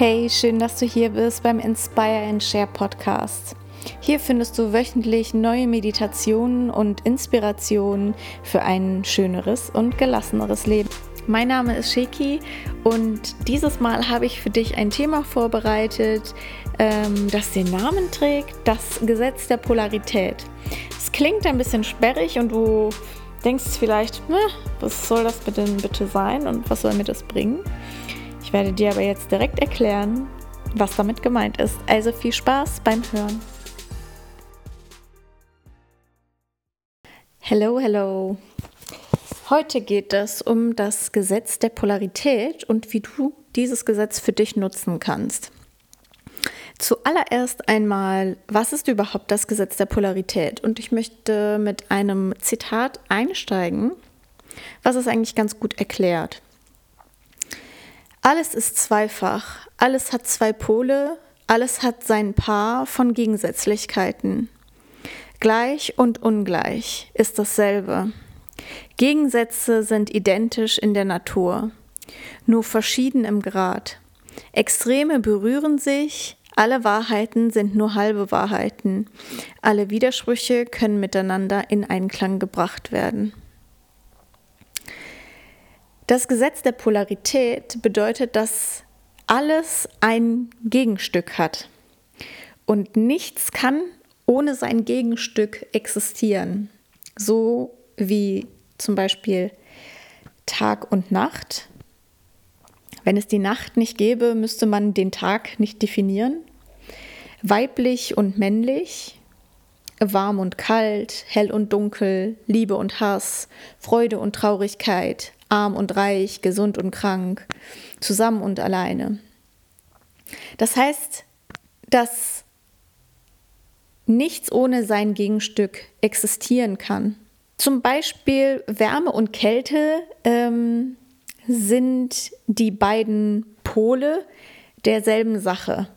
Hey, schön, dass du hier bist beim Inspire and Share Podcast. Hier findest du wöchentlich neue Meditationen und Inspirationen für ein schöneres und gelasseneres Leben. Mein Name ist Sheki und dieses Mal habe ich für dich ein Thema vorbereitet, ähm, das den Namen trägt, das Gesetz der Polarität. Es klingt ein bisschen sperrig und du denkst vielleicht, was soll das denn bitte sein und was soll mir das bringen? Ich werde dir aber jetzt direkt erklären, was damit gemeint ist. Also viel Spaß beim Hören. Hello, hello. Heute geht es um das Gesetz der Polarität und wie du dieses Gesetz für dich nutzen kannst. Zuallererst einmal, was ist überhaupt das Gesetz der Polarität? Und ich möchte mit einem Zitat einsteigen, was es eigentlich ganz gut erklärt. Alles ist zweifach, alles hat zwei Pole, alles hat sein Paar von Gegensätzlichkeiten. Gleich und ungleich ist dasselbe. Gegensätze sind identisch in der Natur, nur verschieden im Grad. Extreme berühren sich, alle Wahrheiten sind nur halbe Wahrheiten. Alle Widersprüche können miteinander in Einklang gebracht werden. Das Gesetz der Polarität bedeutet, dass alles ein Gegenstück hat. Und nichts kann ohne sein Gegenstück existieren. So wie zum Beispiel Tag und Nacht. Wenn es die Nacht nicht gäbe, müsste man den Tag nicht definieren weiblich und männlich, warm und kalt, hell und dunkel, Liebe und Hass, Freude und Traurigkeit, arm und reich, gesund und krank, zusammen und alleine. Das heißt, dass nichts ohne sein Gegenstück existieren kann. Zum Beispiel Wärme und Kälte ähm, sind die beiden Pole derselben Sache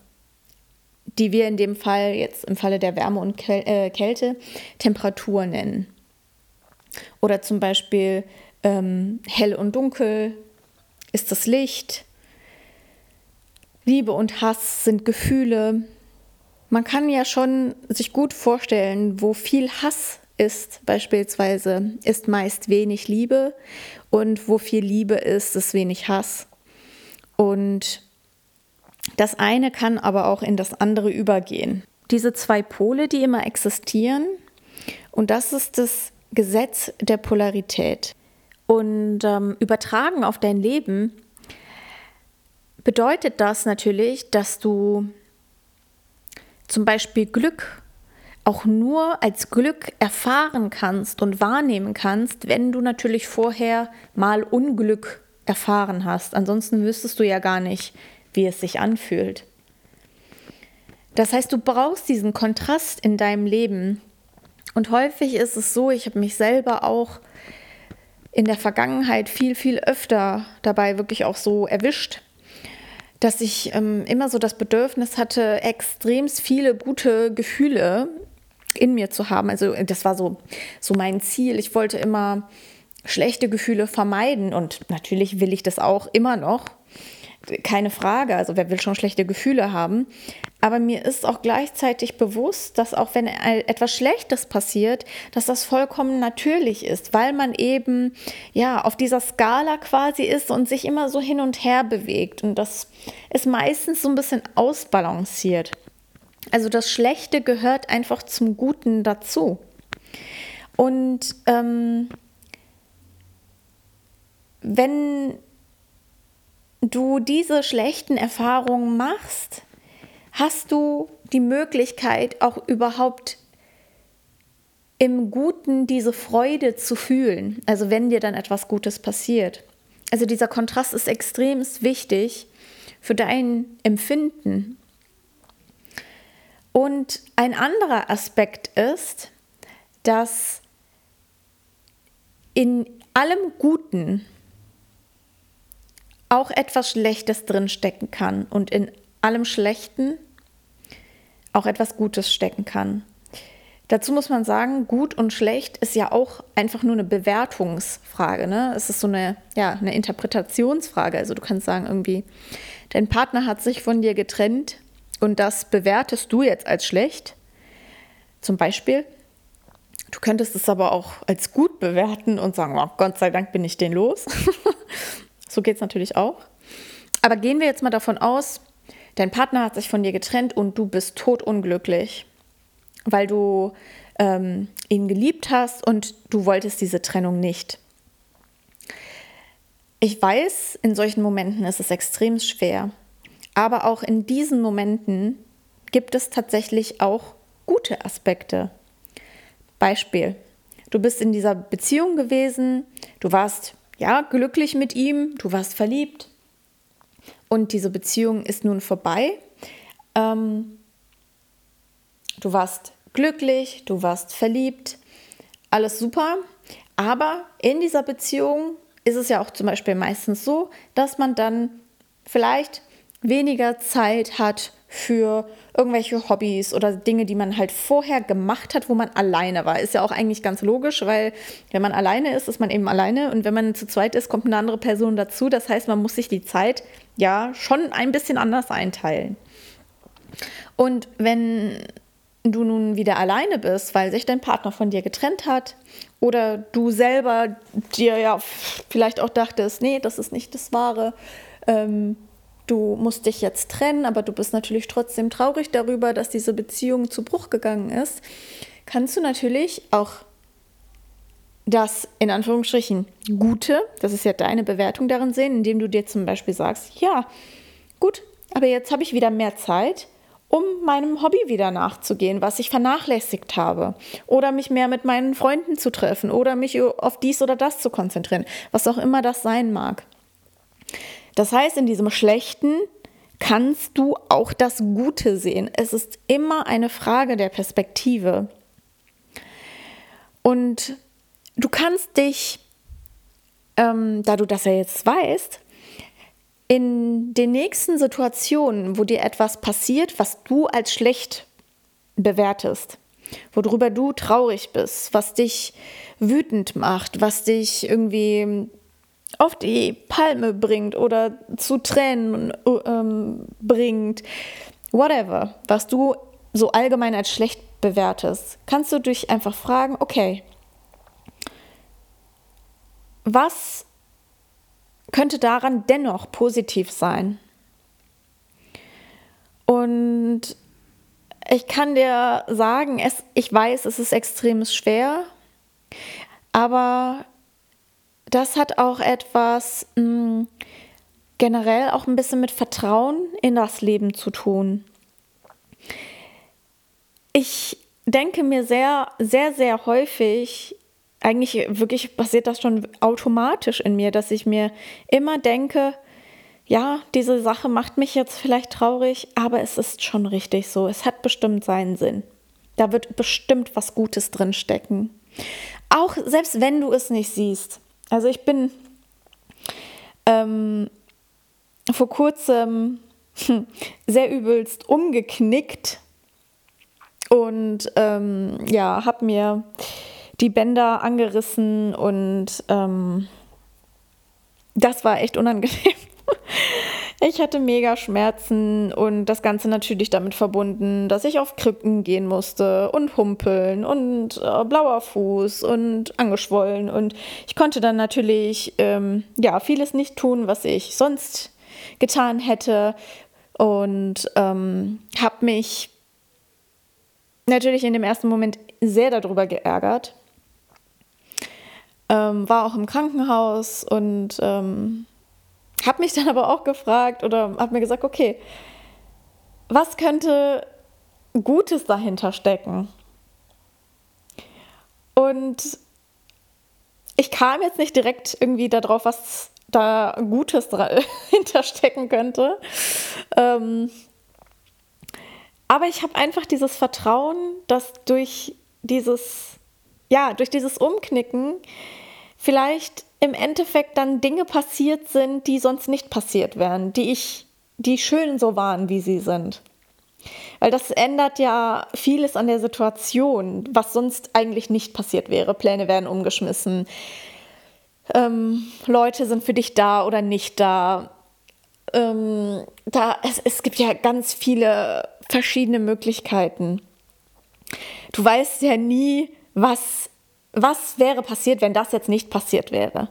die wir in dem Fall jetzt im Falle der Wärme und äh, Kälte Temperatur nennen. Oder zum Beispiel ähm, hell und dunkel ist das Licht. Liebe und Hass sind Gefühle. Man kann ja schon sich gut vorstellen, wo viel Hass ist, beispielsweise, ist meist wenig Liebe und wo viel Liebe ist, ist wenig Hass. Und das eine kann aber auch in das andere übergehen. Diese zwei Pole, die immer existieren, und das ist das Gesetz der Polarität. Und ähm, übertragen auf dein Leben bedeutet das natürlich, dass du zum Beispiel Glück auch nur als Glück erfahren kannst und wahrnehmen kannst, wenn du natürlich vorher mal Unglück erfahren hast. Ansonsten wüsstest du ja gar nicht, wie es sich anfühlt. Das heißt, du brauchst diesen Kontrast in deinem Leben. Und häufig ist es so, ich habe mich selber auch in der Vergangenheit viel, viel öfter dabei wirklich auch so erwischt, dass ich ähm, immer so das Bedürfnis hatte, extremst viele gute Gefühle in mir zu haben. Also das war so, so mein Ziel. Ich wollte immer schlechte Gefühle vermeiden und natürlich will ich das auch immer noch keine Frage. Also wer will schon schlechte Gefühle haben? Aber mir ist auch gleichzeitig bewusst, dass auch wenn etwas Schlechtes passiert, dass das vollkommen natürlich ist, weil man eben ja auf dieser Skala quasi ist und sich immer so hin und her bewegt. Und das ist meistens so ein bisschen ausbalanciert. Also das Schlechte gehört einfach zum Guten dazu. Und ähm, wenn du diese schlechten Erfahrungen machst, hast du die Möglichkeit auch überhaupt im Guten diese Freude zu fühlen, also wenn dir dann etwas Gutes passiert. Also dieser Kontrast ist extrem wichtig für dein Empfinden. Und ein anderer Aspekt ist, dass in allem Guten auch etwas Schlechtes drin stecken kann und in allem Schlechten auch etwas Gutes stecken kann. Dazu muss man sagen, gut und schlecht ist ja auch einfach nur eine Bewertungsfrage. Ne? Es ist so eine, ja, eine Interpretationsfrage. Also du kannst sagen, irgendwie, dein Partner hat sich von dir getrennt und das bewertest du jetzt als schlecht. Zum Beispiel. Du könntest es aber auch als gut bewerten und sagen, oh, Gott sei Dank bin ich den los. so geht es natürlich auch. Aber gehen wir jetzt mal davon aus, dein Partner hat sich von dir getrennt und du bist totunglücklich weil du ähm, ihn geliebt hast und du wolltest diese Trennung nicht. Ich weiß, in solchen Momenten ist es extrem schwer, aber auch in diesen Momenten gibt es tatsächlich auch gute Aspekte. Beispiel, du bist in dieser Beziehung gewesen, du warst ja glücklich mit ihm, du warst verliebt und diese Beziehung ist nun vorbei. Ähm, Du warst glücklich, du warst verliebt, alles super. Aber in dieser Beziehung ist es ja auch zum Beispiel meistens so, dass man dann vielleicht weniger Zeit hat für irgendwelche Hobbys oder Dinge, die man halt vorher gemacht hat, wo man alleine war. Ist ja auch eigentlich ganz logisch, weil wenn man alleine ist, ist man eben alleine und wenn man zu zweit ist, kommt eine andere Person dazu. Das heißt, man muss sich die Zeit ja schon ein bisschen anders einteilen. Und wenn du nun wieder alleine bist, weil sich dein Partner von dir getrennt hat oder du selber dir ja vielleicht auch dachtest, nee, das ist nicht das Wahre, ähm, du musst dich jetzt trennen, aber du bist natürlich trotzdem traurig darüber, dass diese Beziehung zu Bruch gegangen ist, kannst du natürlich auch das in Anführungsstrichen Gute, das ist ja deine Bewertung darin sehen, indem du dir zum Beispiel sagst, ja, gut, aber jetzt habe ich wieder mehr Zeit um meinem Hobby wieder nachzugehen, was ich vernachlässigt habe. Oder mich mehr mit meinen Freunden zu treffen oder mich auf dies oder das zu konzentrieren, was auch immer das sein mag. Das heißt, in diesem Schlechten kannst du auch das Gute sehen. Es ist immer eine Frage der Perspektive. Und du kannst dich, ähm, da du das ja jetzt weißt, in den nächsten Situationen, wo dir etwas passiert, was du als schlecht bewertest, worüber du traurig bist, was dich wütend macht, was dich irgendwie auf die Palme bringt oder zu Tränen ähm, bringt, whatever, was du so allgemein als schlecht bewertest, kannst du dich einfach fragen, okay, was könnte daran dennoch positiv sein. Und ich kann dir sagen, es, ich weiß, es ist extrem schwer, aber das hat auch etwas mh, hm, generell auch ein bisschen mit Vertrauen in das Leben zu tun. Ich denke mir sehr, sehr, sehr häufig, eigentlich wirklich passiert das schon automatisch in mir, dass ich mir immer denke, ja, diese Sache macht mich jetzt vielleicht traurig, aber es ist schon richtig so. Es hat bestimmt seinen Sinn. Da wird bestimmt was Gutes drin stecken. Auch selbst wenn du es nicht siehst. Also ich bin ähm, vor kurzem sehr übelst umgeknickt und ähm, ja, habe mir die Bänder angerissen und ähm, das war echt unangenehm. Ich hatte mega Schmerzen und das Ganze natürlich damit verbunden, dass ich auf Krücken gehen musste und humpeln und äh, blauer Fuß und angeschwollen. Und ich konnte dann natürlich ähm, ja, vieles nicht tun, was ich sonst getan hätte. Und ähm, habe mich natürlich in dem ersten Moment sehr darüber geärgert ähm, war auch im Krankenhaus und ähm, habe mich dann aber auch gefragt oder habe mir gesagt, okay, was könnte Gutes dahinter stecken? Und ich kam jetzt nicht direkt irgendwie darauf, was da Gutes hinterstecken könnte. Ähm, aber ich habe einfach dieses Vertrauen, dass durch dieses, ja, durch dieses Umknicken vielleicht im Endeffekt dann Dinge passiert sind, die sonst nicht passiert wären, die ich, die schön so waren, wie sie sind. Weil das ändert ja vieles an der Situation, was sonst eigentlich nicht passiert wäre. Pläne werden umgeschmissen. Ähm, Leute sind für dich da oder nicht da. Ähm, da es, es gibt ja ganz viele verschiedene Möglichkeiten. Du weißt ja nie, was, was wäre passiert, wenn das jetzt nicht passiert wäre.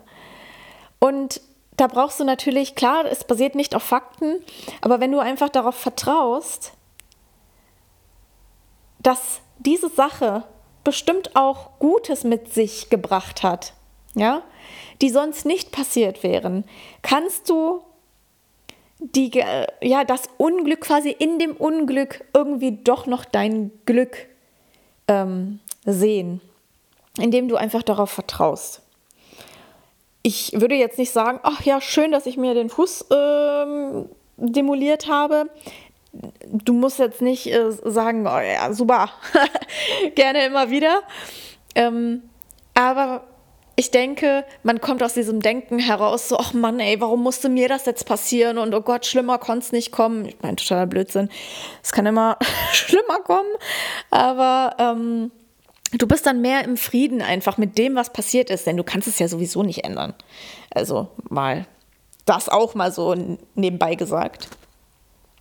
Und da brauchst du natürlich, klar, es basiert nicht auf Fakten, aber wenn du einfach darauf vertraust, dass diese Sache bestimmt auch Gutes mit sich gebracht hat, ja, die sonst nicht passiert wären, kannst du die, ja, das Unglück quasi in dem Unglück irgendwie doch noch dein Glück ähm, sehen, indem du einfach darauf vertraust. Ich würde jetzt nicht sagen, ach ja, schön, dass ich mir den Fuß ähm, demoliert habe. Du musst jetzt nicht äh, sagen, oh ja, super, gerne immer wieder. Ähm, aber ich denke, man kommt aus diesem Denken heraus, so, ach Mann, ey, warum musste mir das jetzt passieren? Und oh Gott, schlimmer konnte es nicht kommen. Ich meine, totaler Blödsinn. Es kann immer schlimmer kommen. Aber ähm, du bist dann mehr im Frieden einfach mit dem, was passiert ist, denn du kannst es ja sowieso nicht ändern. Also mal das auch mal so nebenbei gesagt.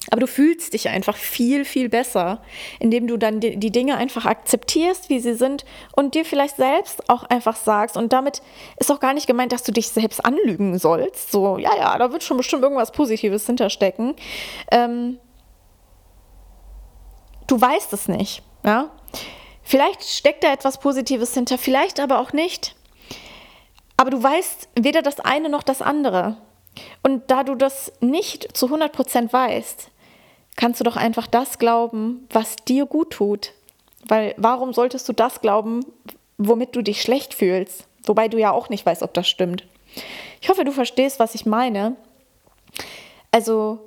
Aber du fühlst dich einfach viel, viel besser, indem du dann die, Dinge einfach akzeptierst, wie sie sind und dir vielleicht selbst auch einfach sagst. Und damit ist auch gar nicht gemeint, dass du dich selbst anlügen sollst. So, ja, ja, da wird schon bestimmt irgendwas Positives hinterstecken. Ähm, du weißt es nicht, ja. Vielleicht steckt da etwas Positives hinter, vielleicht aber auch nicht. Aber du weißt weder das eine noch das andere. Und da du das nicht zu 100% weißt, kannst du doch einfach das glauben, was dir gut tut. Weil warum solltest du das glauben, womit du dich schlecht fühlst? Wobei du ja auch nicht weißt, ob das stimmt. Ich hoffe, du verstehst, was ich meine. Also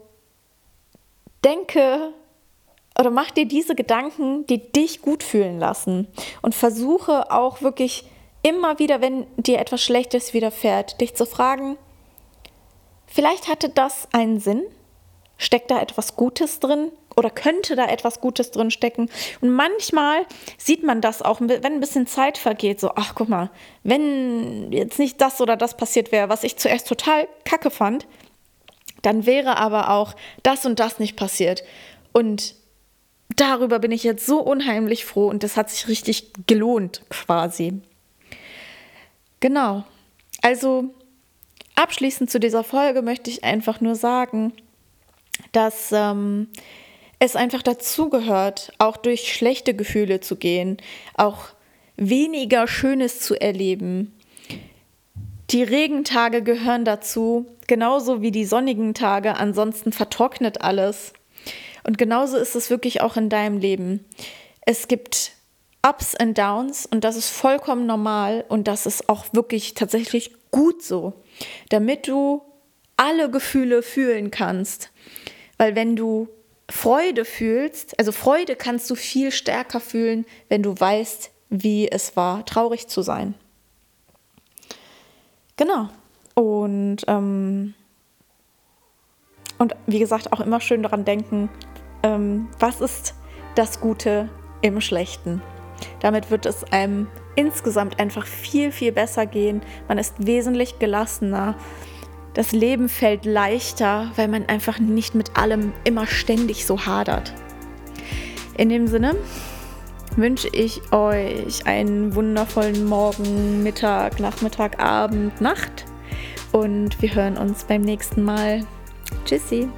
denke oder mach dir diese Gedanken, die dich gut fühlen lassen und versuche auch wirklich immer wieder, wenn dir etwas Schlechtes widerfährt, dich zu fragen, vielleicht hatte das einen Sinn? Steckt da etwas Gutes drin? Oder könnte da etwas Gutes drin stecken? Und manchmal sieht man das auch, wenn ein bisschen Zeit vergeht, so, ach guck mal, wenn jetzt nicht das oder das passiert wäre, was ich zuerst total kacke fand, dann wäre aber auch das und das nicht passiert. Und darüber bin ich jetzt so unheimlich froh und das hat sich richtig gelohnt quasi. Genau. Also abschließend zu dieser Folge möchte ich einfach nur sagen, dass ähm, es einfach dazugehört, auch durch schlechte Gefühle zu gehen, auch weniger Schönes zu erleben. Die Regentage gehören dazu, genauso wie die sonnigen Tage, ansonsten vertrocknet alles. Und genauso ist es wirklich auch in deinem Leben. Es gibt Ups und Downs und das ist vollkommen normal und das ist auch wirklich tatsächlich gut so, damit du alle Gefühle fühlen kannst. Weil wenn du Freude fühlst, also Freude kannst du viel stärker fühlen, wenn du weißt, wie es war, traurig zu sein. Genau. Und, ähm, und wie gesagt, auch immer schön daran denken, ähm, was ist das Gute im Schlechten. Damit wird es einem insgesamt einfach viel, viel besser gehen. Man ist wesentlich gelassener das Leben fällt leichter, weil man einfach nicht mit allem immer ständig so hadert. In dem Sinne wünsche ich euch einen wundervollen Morgen, Mittag, Nachmittag, Abend, Nacht und wir hören uns beim nächsten Mal. Tschüssi.